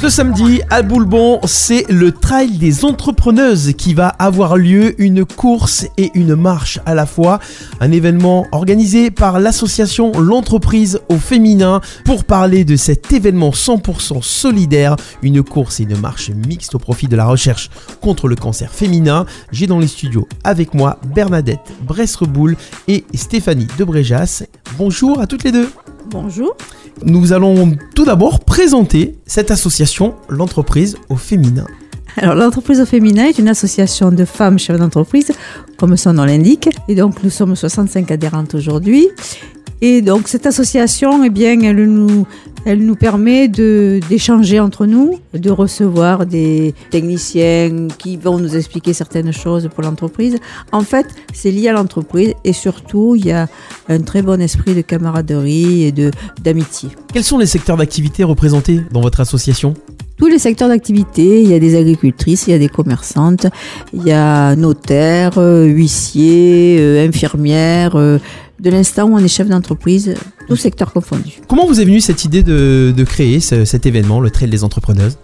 Ce samedi à Boulbon, c'est le Trail des entrepreneuses qui va avoir lieu, une course et une marche à la fois, un événement organisé par l'association L'entreprise au féminin pour parler de cet événement 100% solidaire, une course et une marche mixte au profit de la recherche contre le cancer féminin. J'ai dans les studios avec moi Bernadette Bresreboul et Stéphanie Debréjas. Bonjour à toutes les deux. Bonjour. Nous allons tout d'abord présenter cette association, l'entreprise au féminin. Alors, l'entreprise au féminin est une association de femmes chefs d'entreprise, comme son nom l'indique. Et donc, nous sommes 65 adhérentes aujourd'hui. Et donc, cette association, eh bien, elle nous, elle nous permet d'échanger entre nous, de recevoir des techniciens qui vont nous expliquer certaines choses pour l'entreprise. En fait, c'est lié à l'entreprise et surtout, il y a un très bon esprit de camaraderie et de, d'amitié. Quels sont les secteurs d'activité représentés dans votre association? Tous les secteurs d'activité, il y a des agricultrices, il y a des commerçantes, il y a notaires, euh, huissiers, euh, infirmières, euh, de l'instant où on est chef d'entreprise, tout secteur confondu. Comment vous est venue cette idée de, de créer ce- cet événement, le Trail des entrepreneuses?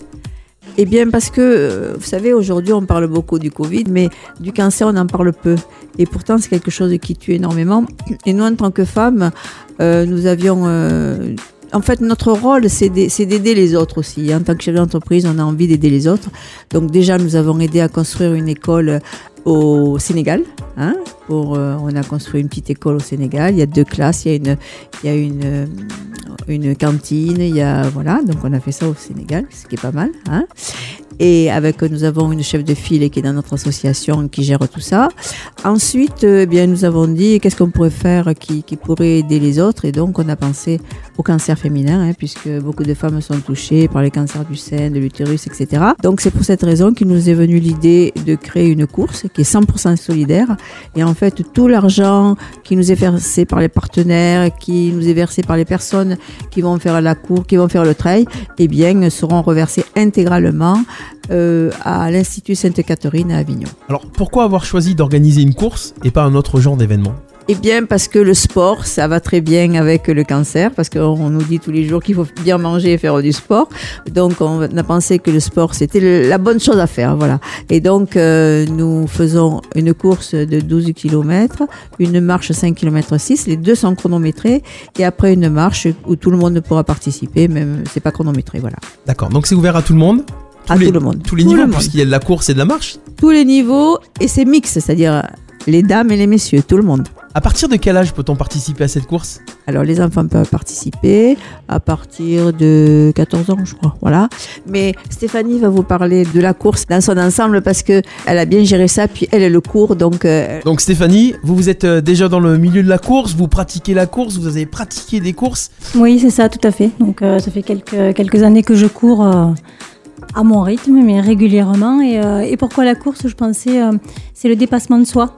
Eh bien, parce que, euh, vous savez, aujourd'hui, on parle beaucoup du Covid, mais du cancer, on en parle peu. Et pourtant, c'est quelque chose qui tue énormément. Et nous, en tant que femmes, euh, nous avions... euh, en fait, notre rôle, c'est d'aider les autres aussi. En tant que chef d'entreprise, on a envie d'aider les autres. Donc déjà, nous avons aidé à construire une école au Sénégal. Hein, euh, on a construit une petite école au Sénégal. Il y a deux classes, il y a euh, une cantine, il y a voilà. Donc on a fait ça au Sénégal, ce qui est pas mal. Hein. Et avec, nous avons une chef de file qui est dans notre association qui gère tout ça. Ensuite, eh bien, nous avons dit qu'est-ce qu'on pourrait faire qui, qui pourrait aider les autres? Et donc, on a pensé au cancer féminin, hein, puisque beaucoup de femmes sont touchées par les cancers du sein, de l'utérus, etc. Donc, c'est pour cette raison qu'il nous est venu l'idée de créer une course qui est 100% solidaire. Et en fait, tout l'argent qui nous est versé par les partenaires, qui nous est versé par les personnes qui vont faire la cour, qui vont faire le trail, eh bien, seront reversés intégralement euh, à l'Institut Sainte-Catherine à Avignon. Alors pourquoi avoir choisi d'organiser une course et pas un autre genre d'événement? Eh bien, parce que le sport, ça va très bien avec le cancer, parce qu'on nous dit tous les jours qu'il faut bien manger et faire du sport. Donc, on a pensé que le sport, c'était la bonne chose à faire, voilà. Et donc, euh, nous faisons une course de 12 km, une marche 5 km 6, les deux sont chronométrés, et après une marche où tout le monde pourra participer, même c'est pas chronométré, voilà. D'accord, donc c'est ouvert à tout le monde? À les- tout le monde. Tous les Tout niveaux, le puisqu'il y a de la course et de la marche Tous les niveaux, et c'est mix, c'est-à-dire les dames et les messieurs, tout le monde. À partir de quel âge peut-on participer à cette course? Alors les enfants peuvent participer à partir de 14 ans, je crois. Voilà. Mais Stéphanie va vous parler de la course dans son ensemble parce que elle a bien géré ça. Puis elle est le cours, donc euh, Donc Stéphanie, vous vous êtes euh, déjà dans le milieu de la course, vous pratiquez la course, vous avez pratiqué des courses. Oui, c'est ça, tout à fait. Donc, euh, ça fait quelques, quelques années que je cours euh, à mon rythme, mais régulièrement. Et, euh, et pourquoi la course Je pensais, euh, c'est le dépassement de soi.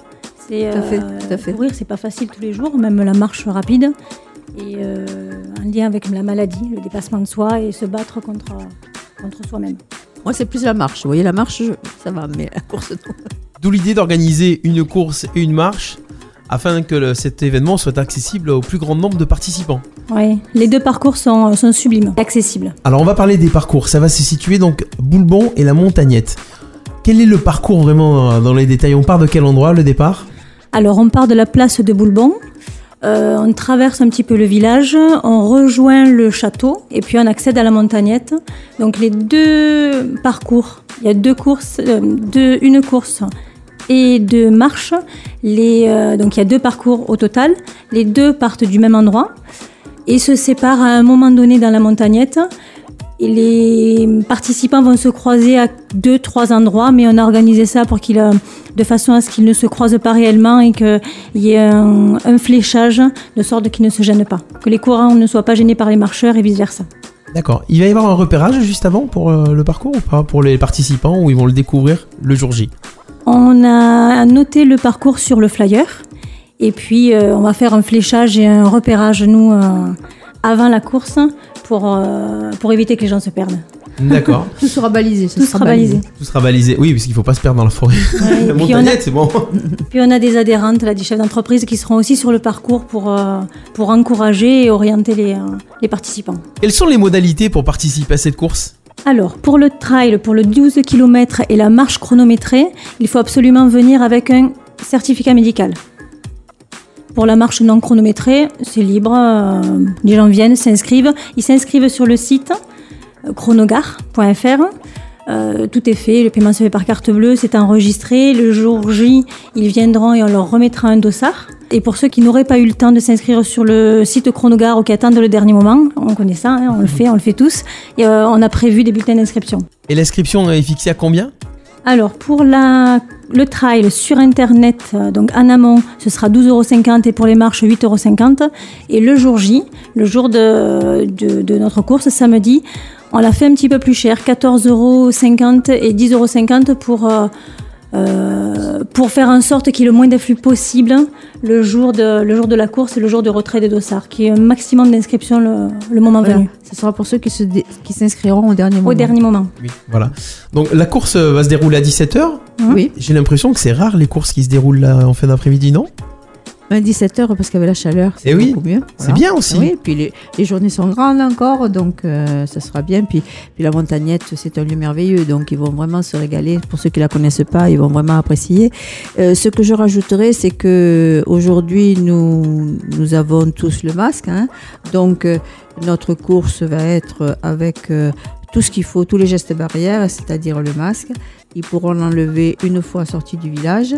C'est, Tout à fait, tout à fait. Courir, c'est pas facile tous les jours, même la marche rapide. Et euh, un lien avec la maladie, le dépassement de soi et se battre contre, contre soi-même. moi c'est plus la marche. Vous voyez la marche, ça va, mais la course non. D'où l'idée d'organiser une course et une marche afin que le- cet événement soit accessible au plus grand nombre de participants. Oui, les deux parcours sont, sont sublimes, accessibles. Alors on va parler des parcours, ça va se situer donc Boulbon et la Montagnette. Quel est le parcours vraiment euh, dans les détails? On part de quel endroit le départ? Alors, on part de la place de Boulbon, euh, on traverse un petit peu le village, on rejoint le château et puis on accède à la montagnette. Donc, les deux parcours, il y a deux courses, euh, deux- une course et deux marches. Les, euh, donc, il y a deux parcours au total. Les deux partent du même endroit et se séparent à un moment donné dans la montagnette. Et les participants vont se croiser à deux, trois endroits, mais on a organisé ça pour euh, de façon à ce qu'ils ne se croisent pas réellement et qu'il y ait un, fléchage de sorte qu'ils ne se gênent pas. Que les courants ne soient pas gênés par les marcheurs et vice-versa. D'accord. Il va y avoir un repérage juste avant pour euh, le parcours ou pas? Pour les participants ou ils vont le découvrir le jour J? On a noté le parcours sur le flyer et puis euh, on va faire un fléchage et un repérage, nous, euh, avant la course pour, euh, pour éviter que les gens se perdent. D'accord. Tout sera balisé. Tout sera balisé. Tout sera balisé. Oui, parce qu'il faut pas se perdre dans la forêt. Ouais, La puis, on a, montagnette, c'est bon. puis on a des adhérentes, là, des chefs d'entreprise qui seront aussi sur le parcours pour, euh, pour encourager et orienter les, euh, les participants. Quelles sont les modalités pour participer à cette course? Alors, pour le trail, pour le 12 km et la marche chronométrée, il faut absolument venir avec un certificat médical. Pour la marche non chronométrée, c'est libre. euh, les gens viennent, s'inscrivent. Ils s'inscrivent sur le site chronogar.fr. Euh, tout est fait, le paiement se fait par carte bleue, c'est enregistré. Le jour J, ils viendront et on leur remettra un dossard. Et pour ceux qui n'auraient pas eu le temps de s'inscrire sur le site Chronogar ou qui attendent le dernier moment, on connaît ça, hein, on le fait, on le fait tous. Euh, on a prévu des bulletins d'inscription. Et l'inscription est fixée à combien? Alors, pour le trail sur Internet, euh, donc en amont, ce sera 12,50 euros et pour les marches, 8,50 euros. Et le jour J, le jour de, de, notre course, samedi, on l'a fait un petit peu plus cher, 14,50 euros et 10,50 euros pour, euh, pour faire en sorte qu'il y ait le moins d'afflux possible le jour, de, le jour de la course et le jour de retrait des dossards, qui est un maximum d'inscriptions le, le moment Voilà. venu, Ce sera pour ceux qui se dé- qui s'inscriront au dernier moment. au dernier moment. Oui. Voilà. Donc la course euh, va se dérouler à 17h. Oui, J'ai l'impression que c'est rare les courses qui se déroulent en fin d'après-midi, non? 17 heures parce qu'avec la chaleur, c'est Eh oui, beaucoup mieux. C'est Voilà. bien aussi. Oui, puis les, les journées sont grandes encore, donc euh, ça sera bien. Puis, puis la montagnette, c'est un lieu merveilleux, donc ils vont vraiment se régaler. Pour ceux qui la connaissent pas, ils vont vraiment apprécier. Euh, ce que je rajouterais, c'est que aujourd'hui nous nous avons tous le masque, hein. donc euh, notre course va être avec tout ce qu'il faut, tous les gestes barrières, c'est-à-dire le masque. Ils pourront l'enlever une fois sortis du village.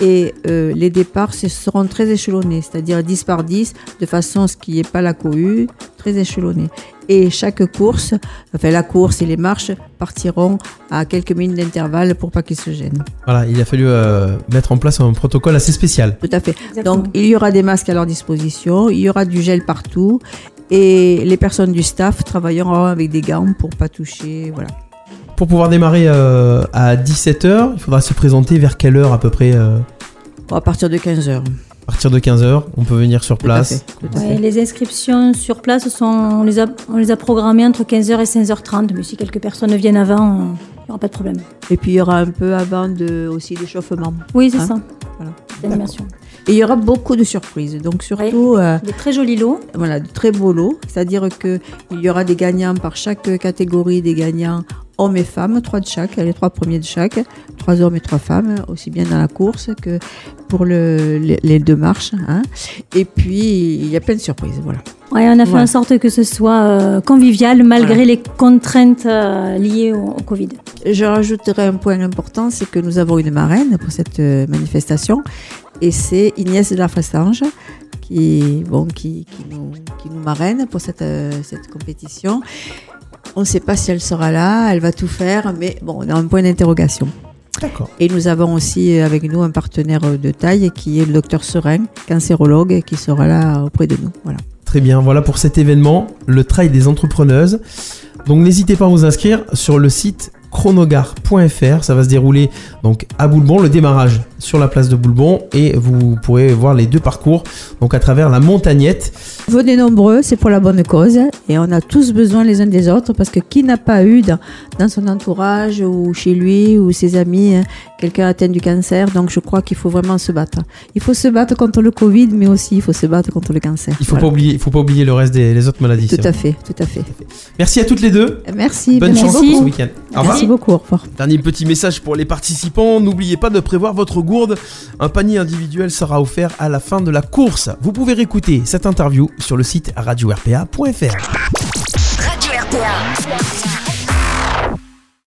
Et euh, les départs ce seront très échelonnés, c'est-à-dire 10 par 10, de façon à ce qu'il n'y ait pas la cohue, très échelonné. Et chaque course, enfin la course et les marches partiront à quelques minutes d'intervalle pour pas qu'ils se gênent. Voilà, il a fallu euh, mettre en place un protocole assez spécial. Tout à fait. Exactement. Donc il y aura des masques à leur disposition, il y aura du gel partout et les personnes du staff travailleront avec des gants pour pas toucher. Voilà. Pour pouvoir démarrer euh, à 17h, il faudra se présenter vers quelle heure à peu près euh, Bon, à partir de 15 heures. À partir de 15h, on peut venir sur Tout à place. fait. Tout à Ouais, fait. les inscriptions sur place, sont, on, les a, on les a programmées entre 15h et 16h30, mais si quelques personnes viennent avant, il n'y aura pas de problème. Et puis il y aura un peu avant de, aussi d'échauffement. Oui, c'est Hein, ça. voilà. L'animation. Et il y aura beaucoup de surprises. Donc surtout, euh, Des très jolis lots. voilà, de très beaux lots. C'est-à-dire que il y aura des gagnants par chaque catégorie, des gagnants hommes et femmes, trois de chaque, les trois premiers de chaque, trois hommes et trois femmes, aussi bien dans la course que pour le, les, les deux marches. hein. Et puis il y a plein de surprises, voilà. Ouais, on a fait en sorte que ce soit euh, convivial malgré Voilà. les contraintes euh, liées au, au Covid. Je rajouterai un point important, c'est que nous avons une marraine pour cette euh, manifestation, et c'est Inès de la Fressange qui, bon, qui, qui, nous, qui nous marraine pour cette, euh, cette compétition. On ne sait pas si elle sera là, elle va tout faire, mais bon, on a un point d'interrogation. D'accord. Et nous avons aussi euh, avec nous un partenaire euh, de taille qui est le docteur Serein, cancérologue, qui sera là auprès de nous. Voilà. Très bien, voilà pour cet événement, le trail des entrepreneuses. Donc n'hésitez pas à vous inscrire sur le site chronogar.fr, ça va se dérouler donc à Boulbon, le démarrage sur la place de Boulbon et vous pourrez voir les deux parcours donc à travers la montagnette. Venez nombreux, c'est pour la bonne cause. Et on a tous besoin les uns des autres parce que qui n'a pas eu dans, dans son entourage ou chez lui ou ses amis hein, quelqu'un atteint du cancer? Donc je crois qu'il faut vraiment se battre. Il faut se battre contre le Covid, mais aussi il faut se battre contre le cancer. Il faut Voilà. pas oublier, il faut pas oublier le reste des les autres maladies. Tout c'est à fait, tout à fait. Merci à toutes les deux. Merci. Bonne merci. chance pour ce week-end. Merci beaucoup. Au revoir. Dernier petit message pour les participants, n'oubliez pas de prévoir votre gourde. Un panier individuel sera offert à la fin de la course. Vous pouvez réécouter cette interview sur le site radio-rpa.fr. Radio RPA.